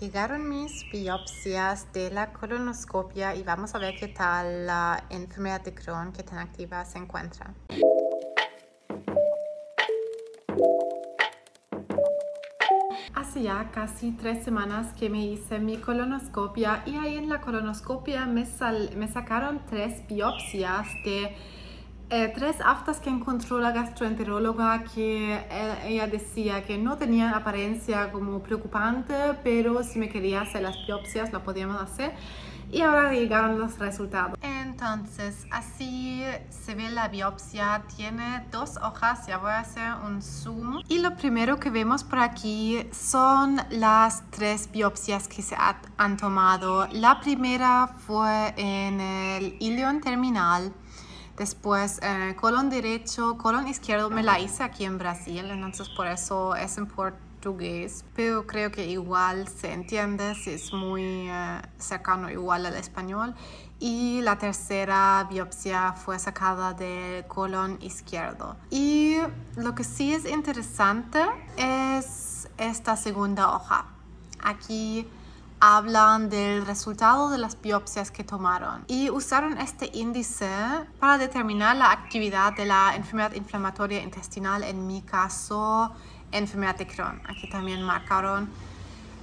Llegaron mis biopsias de la colonoscopia y vamos a ver qué tal la enfermedad de Crohn que tan activa se encuentra. Hace ya casi tres semanas que me hice mi colonoscopia y ahí en la colonoscopia me, me sacaron tres biopsias de eh, tres aftas que encontró la gastroenteróloga que eh, ella decía que no tenían apariencia como preocupante, pero si me quería hacer las biopsias lo podíamos hacer. Y ahora llegaron los resultados. Entonces, así se ve la biopsia. Tiene dos hojas. Ya voy a hacer un zoom. Y lo primero que vemos por aquí son las tres biopsias que se han tomado. La primera fue en el ilion terminal Después, eh, colon derecho, colon izquierdo me la hice aquí en Brasil, entonces por eso es en portugués, pero creo que igual se entiende si es muy eh, cercano igual al español. Y la tercera biopsia fue sacada del colon izquierdo. Y lo que sí es interesante es esta segunda hoja. Aquí hablan del resultado de las biopsias que tomaron y usaron este índice para determinar la actividad de la enfermedad inflamatoria intestinal, en mi caso, enfermedad de Crohn. Aquí también marcaron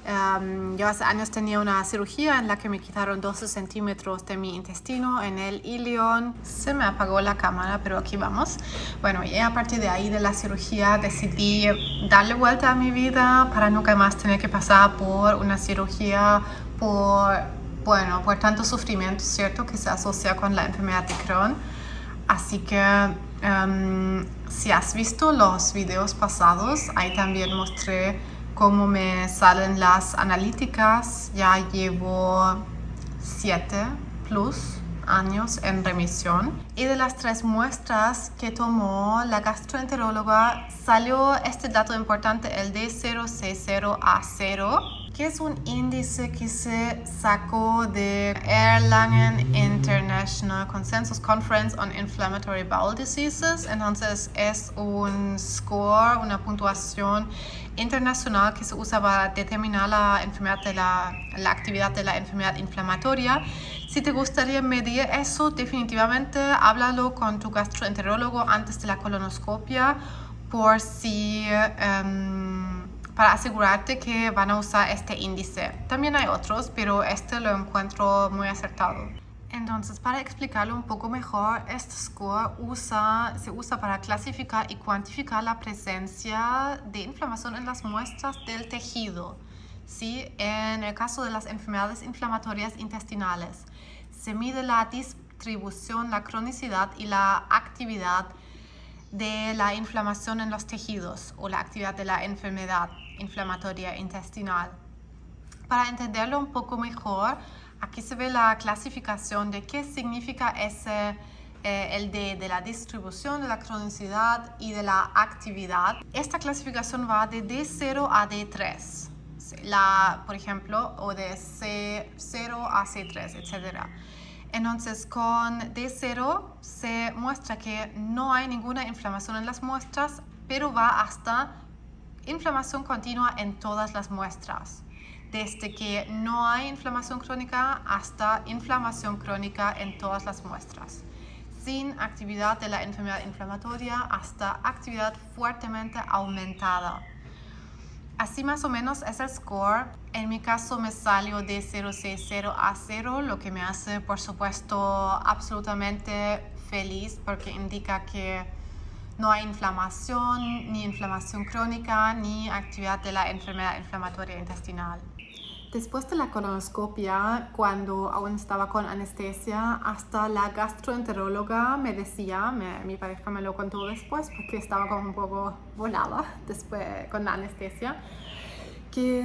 Um, yo hace años tenía una cirugía en la que me quitaron 12 centímetros de mi intestino en el ilion. Se me apagó la cámara, pero aquí vamos. Bueno, y a partir de ahí de la cirugía decidí darle vuelta a mi vida para nunca más tener que pasar por una cirugía, por, bueno, por tanto sufrimiento, ¿cierto? Que se asocia con la enfermedad de Crohn. Así que um, si has visto los videos pasados, ahí también mostré cómo me salen las analíticas, ya llevo 7 plus años en remisión. Y de las tres muestras que tomó la gastroenteróloga salió este dato importante, el D0C0A0 que es un índice que se sacó de Erlangen International Consensus Conference on Inflammatory Bowel Diseases. Entonces es un score, una puntuación internacional que se usa para determinar la enfermedad de la, la actividad de la enfermedad inflamatoria. Si te gustaría medir eso, definitivamente háblalo con tu gastroenterólogo antes de la colonoscopia por si um, para asegurarte que van a usar este índice. También hay otros, pero este lo encuentro muy acertado. Entonces, para explicarlo un poco mejor, este score usa, se usa para clasificar y cuantificar la presencia de inflamación en las muestras del tejido. ¿sí? En el caso de las enfermedades inflamatorias intestinales, se mide la distribución, la cronicidad y la actividad de la inflamación en los tejidos o la actividad de la enfermedad inflamatoria intestinal. Para entenderlo un poco mejor, aquí se ve la clasificación de qué significa ese, eh, el D de la distribución, de la cronicidad y de la actividad. Esta clasificación va de D0 a D3, la, por ejemplo, o de C0 a C3, etc. Entonces, con D0 se muestra que no hay ninguna inflamación en las muestras, pero va hasta inflamación continua en todas las muestras, desde que no hay inflamación crónica hasta inflamación crónica en todas las muestras, sin actividad de la enfermedad inflamatoria hasta actividad fuertemente aumentada. Así más o menos es el score. En mi caso me salió de 060 a 0, lo que me hace por supuesto absolutamente feliz porque indica que no hay inflamación, ni inflamación crónica, ni actividad de la enfermedad inflamatoria intestinal. Después de la colonoscopia, cuando aún estaba con anestesia, hasta la gastroenteróloga me decía, mi pareja me lo contó después porque estaba como un poco volada después con la anestesia, que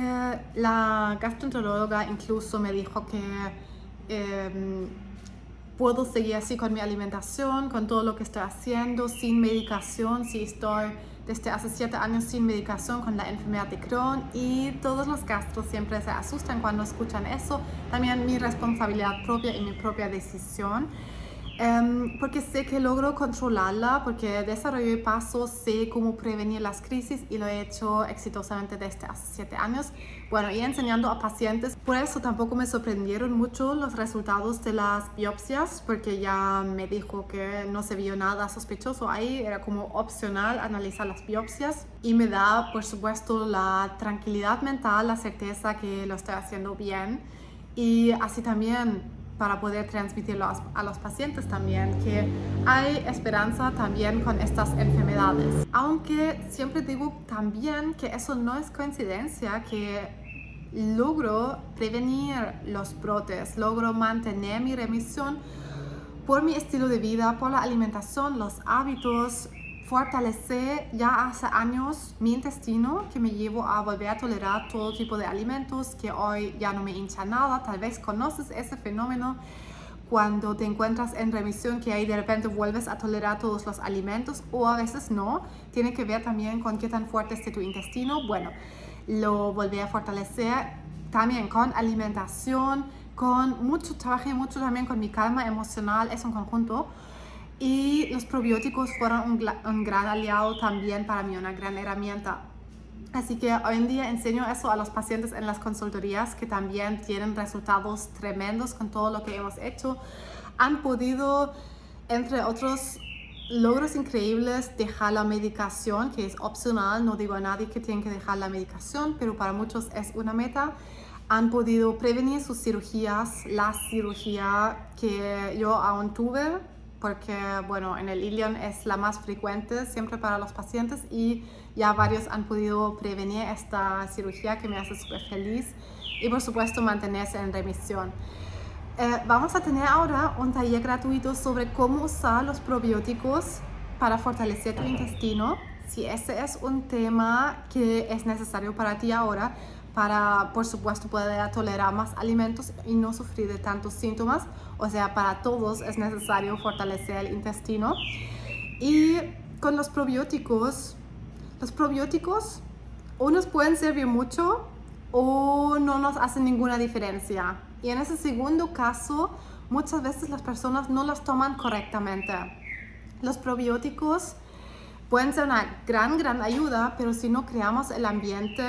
la gastroenteróloga incluso me dijo que em, puedo seguir así con mi alimentación, con todo lo que estoy haciendo, sin medicación, si estoy desde hace siete años sin medicación con la enfermedad de Crohn y todos los gastros siempre se asustan cuando escuchan eso. También mi responsabilidad propia y mi propia decisión. Em, porque sé que logro controlarla, porque desarrollo pasos, sé cómo prevenir las crisis y lo he hecho exitosamente desde hace siete años. Bueno, y enseñando a pacientes. Por eso tampoco me sorprendieron mucho los resultados de las biopsias, porque ya me dijo que no se vio nada sospechoso ahí, era como opcional analizar las biopsias y me da, por supuesto, la tranquilidad mental, la certeza que lo estoy haciendo bien y así también para poder transmitirlo a los pacientes también, que hay esperanza también con estas enfermedades. Aunque siempre digo también que eso no es coincidencia, que logro prevenir los brotes, logro mantener mi remisión por mi estilo de vida, por la alimentación, los hábitos, fortalecer ya hace años mi intestino que me llevo a volver a tolerar todo tipo de alimentos que hoy ya no me hincha nada. Tal vez conoces ese fenómeno cuando te encuentras en remisión que ahí de repente vuelves a tolerar todos los alimentos o a veces no. Tiene que ver también con qué tan fuerte esté tu intestino. Bueno, lo volví a fortalecer también con alimentación, con mucho trabajo y mucho también con mi calma emocional. Es un conjunto y los probióticos fueron un, gran aliado también para mí, una gran herramienta. Así que hoy en día enseño eso a los pacientes en las consultorías que también tienen resultados tremendos con todo lo que hemos hecho. Han podido, entre otros logros increíbles, dejar la medicación, que es opcional. No digo a nadie que tiene que dejar la medicación, pero para muchos es una meta. Han podido prevenir sus cirugías, la cirugía que yo aún tuve porque bueno, en el Ilion es la más frecuente siempre para los pacientes y ya varios han podido prevenir esta cirugía que me hace súper feliz y por supuesto mantenerse en remisión. Eh, vamos a tener ahora un taller gratuito sobre cómo usar los probióticos para fortalecer tu intestino. Si ese es un tema que es necesario para ti ahora, para, por supuesto, poder tolerar más alimentos y no sufrir de tantos síntomas. O sea, para todos es necesario fortalecer el intestino. Y con los probióticos, los probióticos unos pueden servir mucho o no nos hacen ninguna diferencia. Y en ese segundo caso, muchas veces las personas no las toman correctamente. Los probióticos pueden ser una gran, gran ayuda, pero si no creamos el ambiente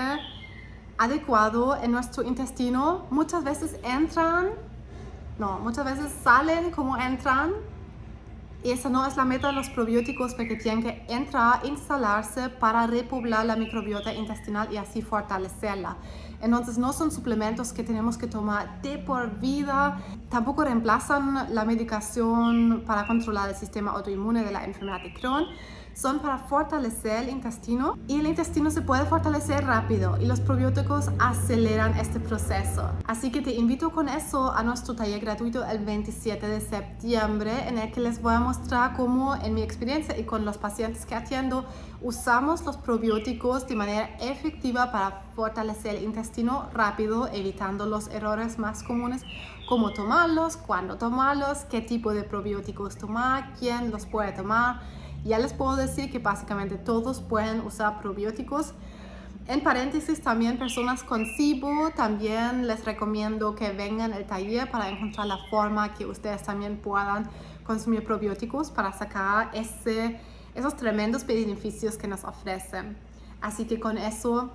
adecuado en nuestro intestino, muchas veces entran, no, muchas veces salen como entran. Y esa no es la meta de los probióticos porque tienen que entrar, instalarse para repoblar la microbiota intestinal y así fortalecerla. Entonces no son suplementos que tenemos que tomar de por vida, tampoco reemplazan la medicación para controlar el sistema autoinmune de la enfermedad de Crohn son para fortalecer el intestino y el intestino se puede fortalecer rápido y los probióticos aceleran este proceso. Así que te invito con eso a nuestro taller gratuito el 27 de septiembre en el que les voy a mostrar cómo en mi experiencia y con los pacientes que atiendo usamos los probióticos de manera efectiva para fortalecer el intestino rápido, evitando los errores más comunes, cómo tomarlos, cuándo tomarlos, qué tipo de probióticos tomar, quién los puede tomar ya les puedo decir que básicamente todos pueden usar probióticos. En paréntesis, también personas con SIBO, también les recomiendo que vengan al taller para encontrar la forma que ustedes también puedan consumir probióticos para sacar ese, esos tremendos beneficios que nos ofrecen. Así que con eso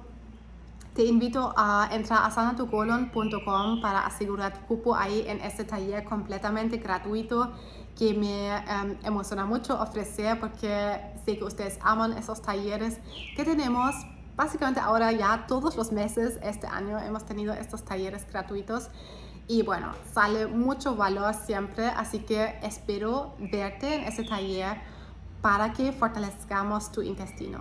te invito a entrar a sanatucolon.com para asegurar tu cupo ahí en este taller completamente gratuito que me em, emociona mucho ofrecer porque sé que ustedes aman esos talleres que tenemos. Básicamente ahora ya todos los meses este año hemos tenido estos talleres gratuitos y bueno, sale mucho valor siempre, así que espero verte en ese taller para que fortalezcamos tu intestino.